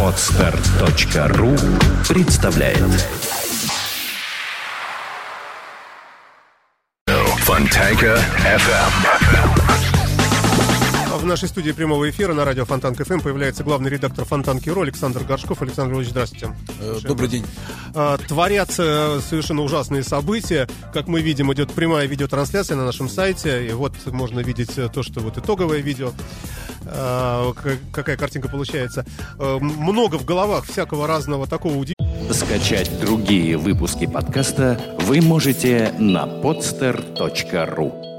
Отстар.ру представляет Фонтанка FM. В нашей студии прямого эфира на радио Фонтанка FM появляется главный редактор Фонтанки.ру Александр Горшков. Александр Ильич, здравствуйте. Э, Добрый день. А, Творятся совершенно ужасные события. Как мы видим, идет прямая видеотрансляция на нашем сайте. И вот можно видеть то, что вот итоговое видео. А, Какая картинка получается. А, Много в головах всякого разного такого удивительного. Скачать другие выпуски подкаста вы можете на podster.ru